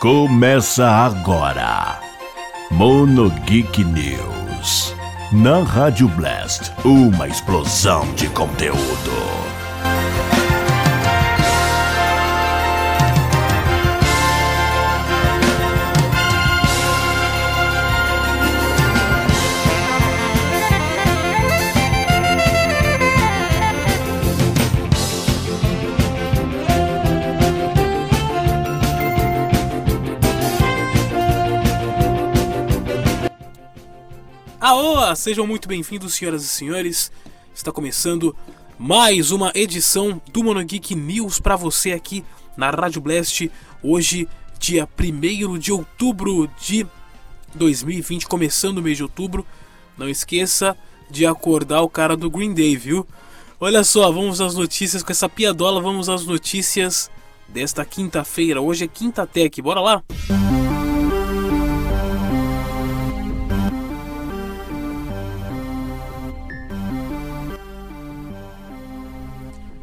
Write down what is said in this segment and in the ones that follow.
Começa agora. Mono Geek News. Na Rádio Blast, uma explosão de conteúdo. Sejam muito bem-vindos, senhoras e senhores. Está começando mais uma edição do Monogeek News para você aqui na Rádio Blast. Hoje, dia 1 de outubro de 2020, começando o mês de outubro. Não esqueça de acordar o cara do Green Day, viu? Olha só, vamos às notícias com essa piadola. Vamos às notícias desta quinta-feira. Hoje é Quinta Tech, bora lá? Música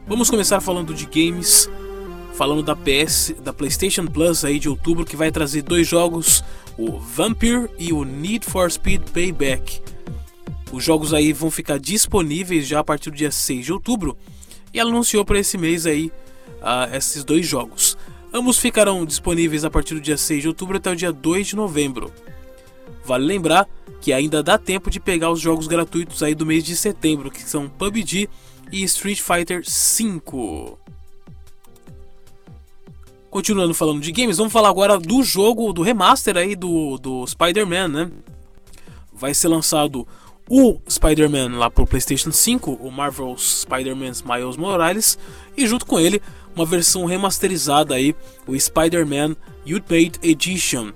Vamos começar falando de games, falando da PS, da PlayStation Plus aí de outubro, que vai trazer dois jogos, o Vampire e o Need for Speed Payback. Os jogos aí vão ficar disponíveis já a partir do dia 6 de outubro e ela anunciou para esse mês aí uh, esses dois jogos. Ambos ficarão disponíveis a partir do dia 6 de outubro até o dia 2 de novembro. Vale lembrar que ainda dá tempo de pegar os jogos gratuitos aí do mês de setembro, que são PUBG e Street Fighter V. Continuando falando de games, vamos falar agora do jogo, do remaster aí do, do Spider-Man, né? Vai ser lançado o Spider-Man lá pro PlayStation 5, o Marvel's Spider-Man Miles Morales, e junto com ele uma versão remasterizada aí, o Spider-Man Ultimate Edition.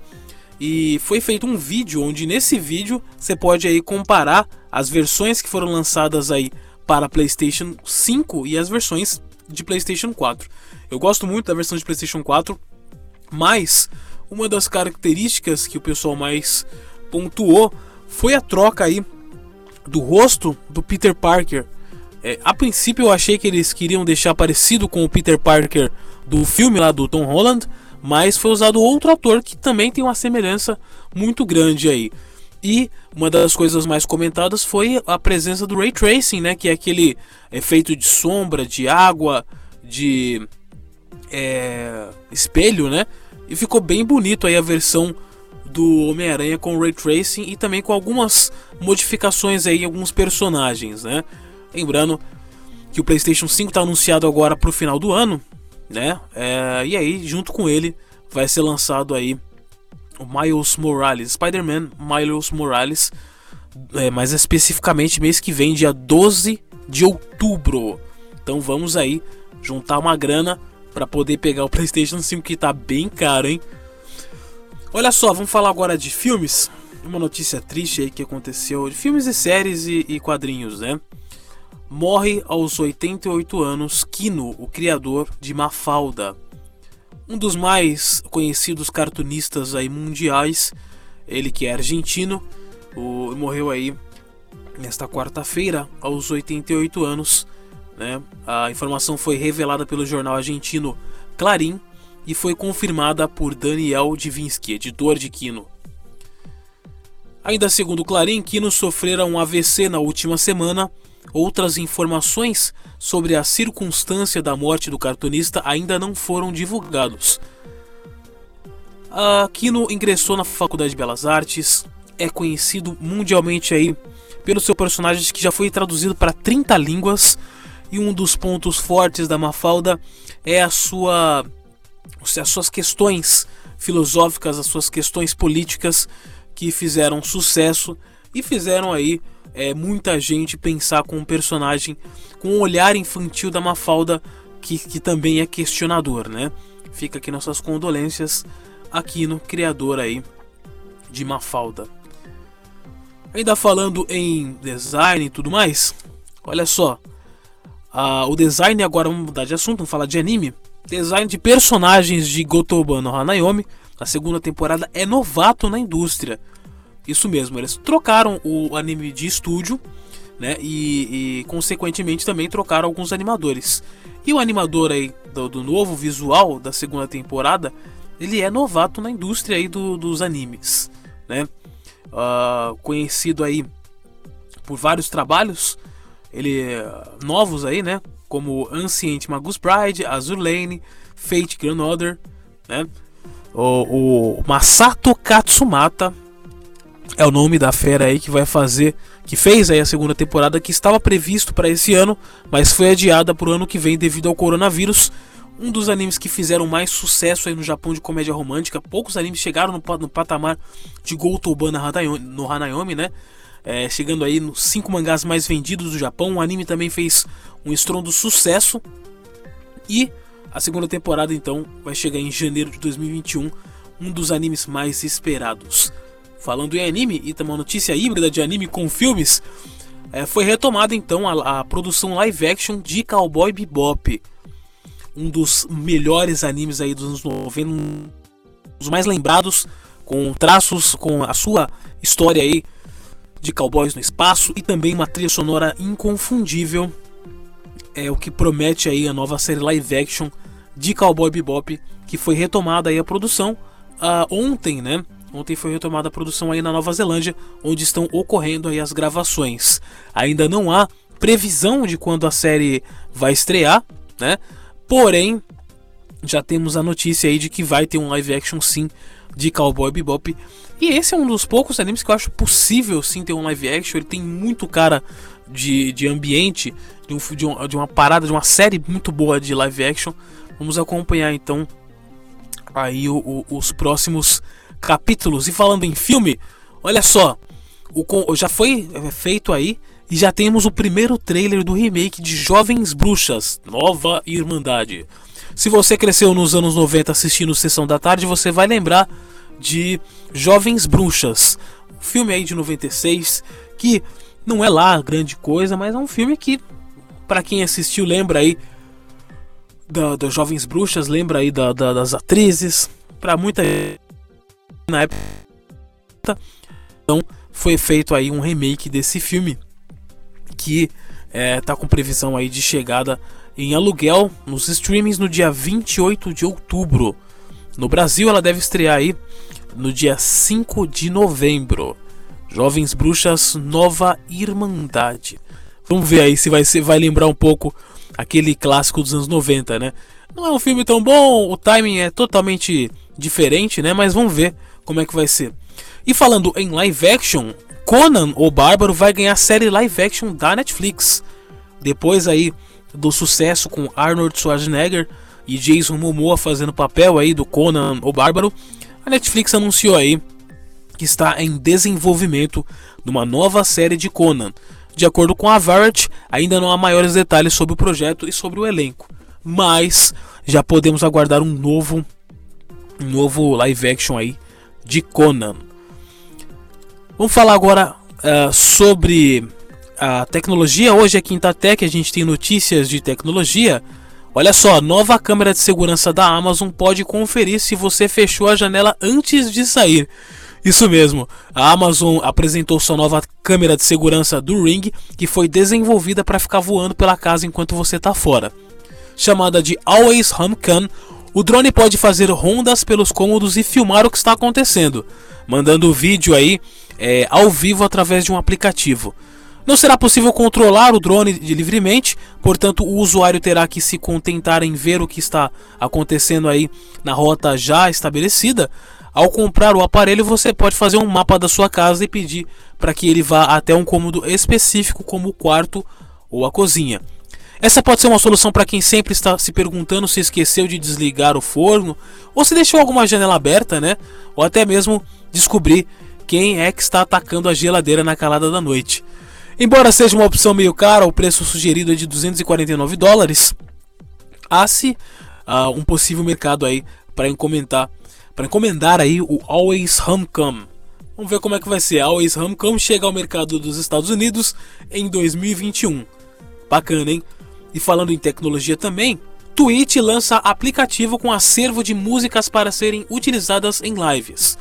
E foi feito um vídeo onde nesse vídeo você pode aí comparar as versões que foram lançadas aí para PlayStation 5 e as versões de PlayStation 4. Eu gosto muito da versão de PlayStation 4, mas uma das características que o pessoal mais pontuou foi a troca aí do rosto do Peter Parker. É, a princípio eu achei que eles queriam deixar parecido com o Peter Parker do filme lá do Tom Holland, mas foi usado outro ator que também tem uma semelhança muito grande aí. E uma das coisas mais comentadas foi a presença do ray tracing, né, que é aquele efeito de sombra, de água, de é, espelho, né? E ficou bem bonito aí a versão do Homem-Aranha com ray tracing e também com algumas modificações aí em alguns personagens, né? Lembrando que o PlayStation 5 está anunciado agora para o final do ano, né? É, e aí junto com ele vai ser lançado aí Miles Morales, Spider-Man Miles Morales, é, mais especificamente mês que vem, dia 12 de outubro. Então vamos aí juntar uma grana para poder pegar o PlayStation 5 que tá bem caro, hein? Olha só, vamos falar agora de filmes. Uma notícia triste aí que aconteceu de filmes e séries e, e quadrinhos, né? Morre aos 88 anos Kino, o criador de Mafalda um dos mais conhecidos cartunistas aí mundiais, ele que é argentino, o, morreu aí nesta quarta-feira aos 88 anos. Né? A informação foi revelada pelo jornal argentino Clarim e foi confirmada por Daniel Divinsky, editor de Kino. Ainda segundo Clarim, Kino sofrera um AVC na última semana. Outras informações sobre a circunstância da morte do cartunista ainda não foram divulgados. Aquino ingressou na Faculdade de Belas Artes, é conhecido mundialmente aí pelo seu personagem que já foi traduzido para 30 línguas e um dos pontos fortes da Mafalda é a sua as suas questões filosóficas, as suas questões políticas que fizeram sucesso e fizeram aí é, muita gente pensar com um personagem com um olhar infantil da Mafalda que, que também é questionador, né? Fica aqui nossas condolências aqui no criador aí de Mafalda. Ainda falando em design e tudo mais, olha só. Uh, o design agora vamos mudar de assunto, vamos falar de anime. Design de personagens de Gotoba no Hanayomi, a segunda temporada é novato na indústria. Isso mesmo, eles trocaram o anime de estúdio, né? E, e consequentemente também trocaram alguns animadores. E o animador aí do, do, novo visual da segunda temporada ele é novato na indústria aí do, dos animes, né? Uh, conhecido aí por vários trabalhos, ele novos aí, né? Como Ancient Magus Bride, Azur Lane, Fate Grand Order, né? O, o Masato Katsumata é o nome da fera aí que vai fazer, que fez aí a segunda temporada que estava previsto para esse ano, mas foi adiada para o ano que vem devido ao coronavírus. Um dos animes que fizeram mais sucesso aí no Japão de comédia romântica. Poucos animes chegaram no, no patamar de Gotoba no Hanayomi, né? É, chegando aí nos cinco mangás mais vendidos do Japão. O anime também fez um estrondo sucesso. E a segunda temporada então vai chegar em janeiro de 2021, um dos animes mais esperados. Falando em anime e também uma notícia híbrida de anime com filmes, é, foi retomada então a, a, produção live action de Cowboy Bebop, um dos melhores animes aí dos anos 90, um dos mais lembrados, com traços, com a sua história aí de cowboys no espaço e também uma trilha sonora inconfundível. É o que promete aí a nova série live action de Cowboy Bebop, que foi retomada aí a produção uh, ontem, né? Ontem foi retomada a produção aí na Nova Zelândia, onde estão ocorrendo aí as gravações. Ainda não há previsão de quando a série vai estrear, né? Porém, já temos a notícia aí de que vai ter um live action sim de Cowboy Bebop. E esse é um dos poucos animes que eu acho possível sim ter um live action. Ele tem muito cara de, de ambiente, de, um, de, um, de uma parada, de uma série muito boa de live action. Vamos acompanhar então aí o, o, os próximos capítulos. E falando em filme, olha só, o, já foi é, feito aí e já temos o primeiro trailer do remake de Jovens Bruxas, Nova Irmandade. Se você cresceu nos anos 90 assistindo Sessão da Tarde, você vai lembrar de Jovens Bruxas, filme aí de 96 que não é lá grande coisa, mas é um filme que para quem assistiu lembra aí das Jovens Bruxas, lembra aí da, da, das atrizes, para muita na época. Então foi feito aí um remake desse filme que é, tá com previsão aí de chegada em aluguel nos streamings no dia 28 de outubro. No Brasil ela deve estrear aí no dia 5 de novembro. Jovens Bruxas Nova Irmandade. Vamos ver aí se vai, se vai lembrar um pouco aquele clássico dos anos 90, né? Não é um filme tão bom, o timing é totalmente diferente, né? Mas vamos ver como é que vai ser. E falando em live action, Conan o Bárbaro vai ganhar série live action da Netflix. Depois aí do sucesso com Arnold Schwarzenegger e Jason Momoa fazendo papel aí do Conan o Bárbaro, a Netflix anunciou aí que está em desenvolvimento de uma nova série de Conan. De acordo com a Variety, ainda não há maiores detalhes sobre o projeto e sobre o elenco, mas já podemos aguardar um novo um novo live action aí de Conan. Vamos falar agora uh, sobre a tecnologia. Hoje é Quinta Tech, a gente tem notícias de tecnologia. Olha só, nova câmera de segurança da Amazon pode conferir se você fechou a janela antes de sair. Isso mesmo, a Amazon apresentou sua nova câmera de segurança do Ring, que foi desenvolvida para ficar voando pela casa enquanto você está fora. Chamada de Always Home Cam, o drone pode fazer rondas pelos cômodos e filmar o que está acontecendo, mandando o vídeo aí é, ao vivo através de um aplicativo. Não será possível controlar o drone livremente, portanto, o usuário terá que se contentar em ver o que está acontecendo aí na rota já estabelecida. Ao comprar o aparelho, você pode fazer um mapa da sua casa e pedir para que ele vá até um cômodo específico, como o quarto ou a cozinha. Essa pode ser uma solução para quem sempre está se perguntando se esqueceu de desligar o forno ou se deixou alguma janela aberta, né? Ou até mesmo descobrir quem é que está atacando a geladeira na calada da noite. Embora seja uma opção meio cara, o preço sugerido é de 249 dólares. Há-se uh, um possível mercado aí para encomendar, para encomendar aí o Always Homecom. Vamos ver como é que vai ser. A Always Homecom chega ao mercado dos Estados Unidos em 2021. Bacana, hein? E falando em tecnologia também, Twitch lança aplicativo com acervo de músicas para serem utilizadas em lives.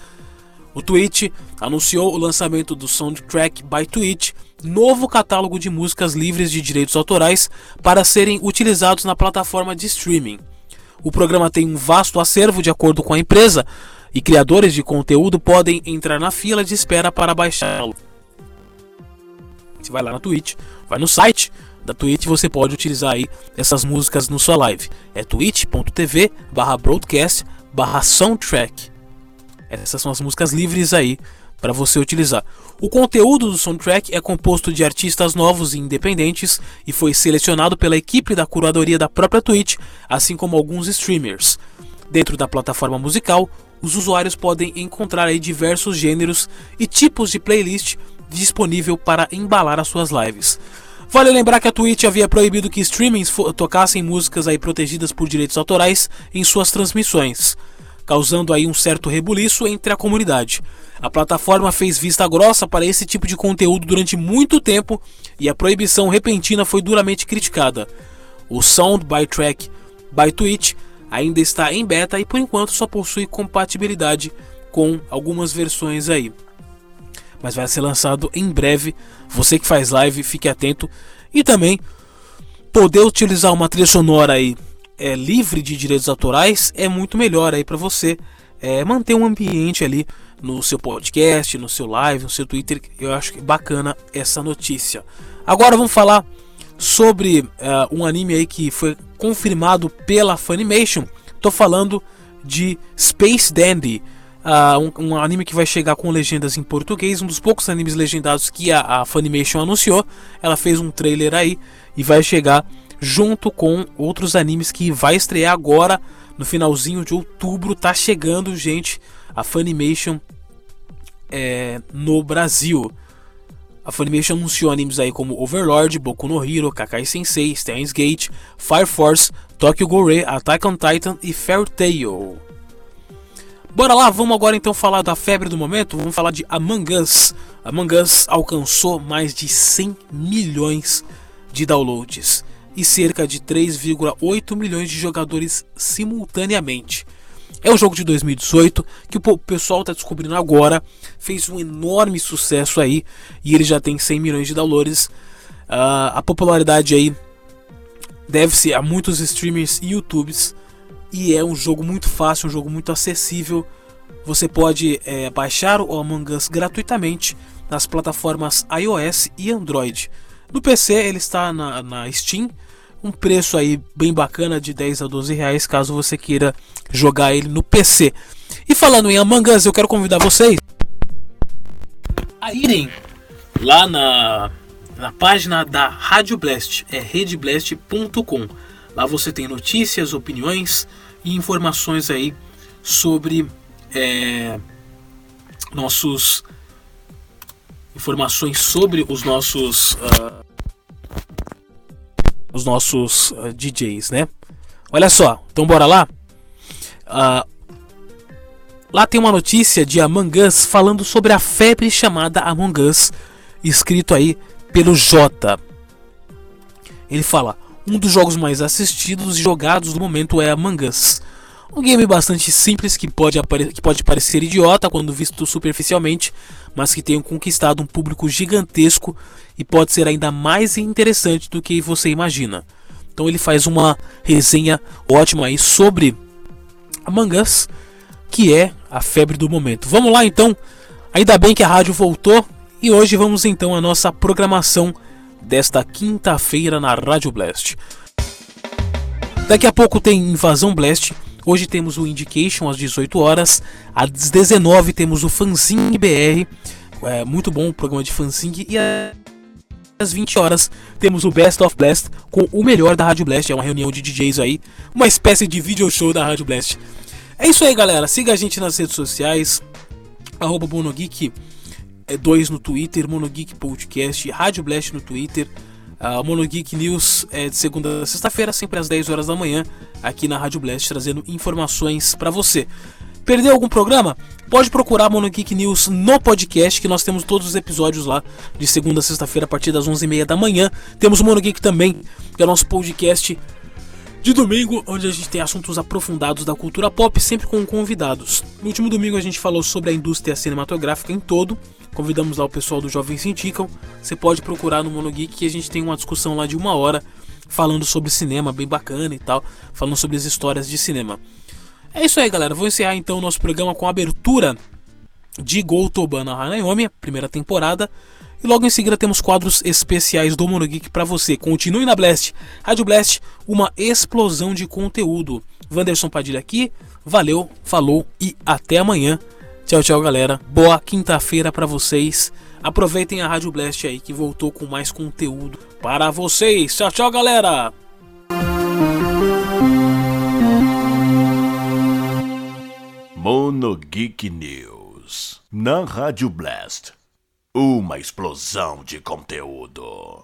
O Twitch anunciou o lançamento do Soundtrack by Twitch, novo catálogo de músicas livres de direitos autorais para serem utilizados na plataforma de streaming. O programa tem um vasto acervo de acordo com a empresa e criadores de conteúdo podem entrar na fila de espera para baixá-lo. Você vai lá na Twitch, vai no site da Twitch você pode utilizar aí essas músicas no sua live. É twitch.tv barra broadcast barra soundtrack. Essas são as músicas livres aí para você utilizar. O conteúdo do soundtrack é composto de artistas novos e independentes e foi selecionado pela equipe da curadoria da própria Twitch, assim como alguns streamers. Dentro da plataforma musical, os usuários podem encontrar aí diversos gêneros e tipos de playlist disponível para embalar as suas lives. Vale lembrar que a Twitch havia proibido que streamings tocassem músicas aí protegidas por direitos autorais em suas transmissões, causando aí um certo rebuliço entre a comunidade. A plataforma fez vista grossa para esse tipo de conteúdo durante muito tempo e a proibição repentina foi duramente criticada. O Sound by Track by Twitch ainda está em beta e por enquanto só possui compatibilidade com algumas versões aí mas vai ser lançado em breve. Você que faz live, fique atento. E também poder utilizar uma trilha sonora aí é, livre de direitos autorais é muito melhor aí para você é, manter um ambiente ali no seu podcast, no seu live, no seu Twitter. Eu acho que bacana essa notícia. Agora vamos falar sobre uh, um anime aí que foi confirmado pela Funimation. Tô falando de Space Dandy. Uh, um, um, anime que vai chegar com legendas em português, um dos poucos animes legendados que a, a Funimation anunciou. Ela fez um trailer aí e vai chegar junto com outros animes que vai estrear agora no finalzinho de outubro. Tá chegando, gente, a Funimation é, no Brasil. A Funimation anunciou animes aí como Overlord, Boku no Hero, Kakai Sensei, Steins Gate, Fire Force, Tokyo Gore, Attack on Titan e Fairy Tail. Bora lá, vamos agora então falar da febre do momento. Vamos falar de Among Us. Among Us alcançou mais de 100 milhões de downloads e cerca de 3,8 milhões de jogadores simultaneamente. É um jogo de 2018 que o pessoal está descobrindo agora, fez um enorme sucesso aí e ele já tem 100 milhões de downloads. Uh, a popularidade aí deve-se a muitos streamers e YouTubes e é um jogo muito fácil, um jogo muito acessível. Você pode é, baixar o Among Us gratuitamente nas plataformas iOS e Android. No PC ele está na, na Steam, um preço aí bem bacana de 10 a 12 reais caso você queira jogar ele no PC. E falando em Among Us, eu quero convidar vocês a irem lá na, na página da Rádio Blast, é redblast.com. Lá você tem notícias, opiniões e informações aí sobre é, nossos informações sobre os nossos uh, os nossos uh, ah, DJs, né? Olha só, então bora lá. Uh, lá tem uma notícia de Among Us falando sobre a febre chamada Among Us, escrito aí pelo J. Ele fala: um dos jogos mais assistidos e jogados do momento é Among Us. Um game bastante simples que pode, que pode parecer idiota quando visto superficialmente, mas que tem conquistado um público gigantesco e pode ser ainda mais interessante do que você imagina. Então ele faz uma resenha ótima aí sobre Among Us, que é a febre do momento. Vamos lá então. Ainda bem que a rádio voltou e hoje vamos então à nossa programação desta quinta-feira na Rádio Blast. Daqui a pouco tem Invasão Blast. Hoje temos o Indication às 18 horas. Às 19 temos o Fanzine BR. É muito bom o programa de fanzine. E às 20 horas temos o Best of Blast com o melhor da Rádio Blast. É uma reunião de DJs aí. Uma espécie de video show da Rádio Blast. É isso aí, galera. Siga a gente nas redes sociais. Arroba Bonogeek é 2 no Twitter, Monogeek Podcast, Rádio Blast no Twitter. A Monogeek News é de segunda a sexta-feira, sempre às 10 horas da manhã, aqui na Rádio Blast, trazendo informações para você. Perdeu algum programa? Pode procurar Monogeek News no podcast, que nós temos todos os episódios lá, de segunda a sexta-feira, a partir das 11h30 da manhã. Temos o Monogeek também, que é o nosso podcast de domingo, onde a gente tem assuntos aprofundados da cultura pop, sempre com convidados. No último domingo a gente falou sobre a indústria cinematográfica em todo. Convidamos lá o pessoal do Jovem Indicam. Você pode procurar no Monogeek que a gente tem uma discussão lá de uma hora falando sobre cinema, bem bacana e tal, falando sobre as histórias de cinema. É isso aí, galera. Vou encerrar então o nosso programa com a abertura de Goutobana Hanayomi, primeira temporada. E logo em seguida temos quadros especiais do Monogeek para você. Continue na Blast. Rádio Blast, uma explosão de conteúdo. Wanderson Padilha aqui. Valeu, falou e até amanhã. Tchau, tchau, galera. Boa quinta-feira para vocês. Aproveitem a Rádio Blast aí que voltou com mais conteúdo para vocês. Tchau, tchau, galera. Mono Geek News na Rádio Blast. Uma explosão de conteúdo.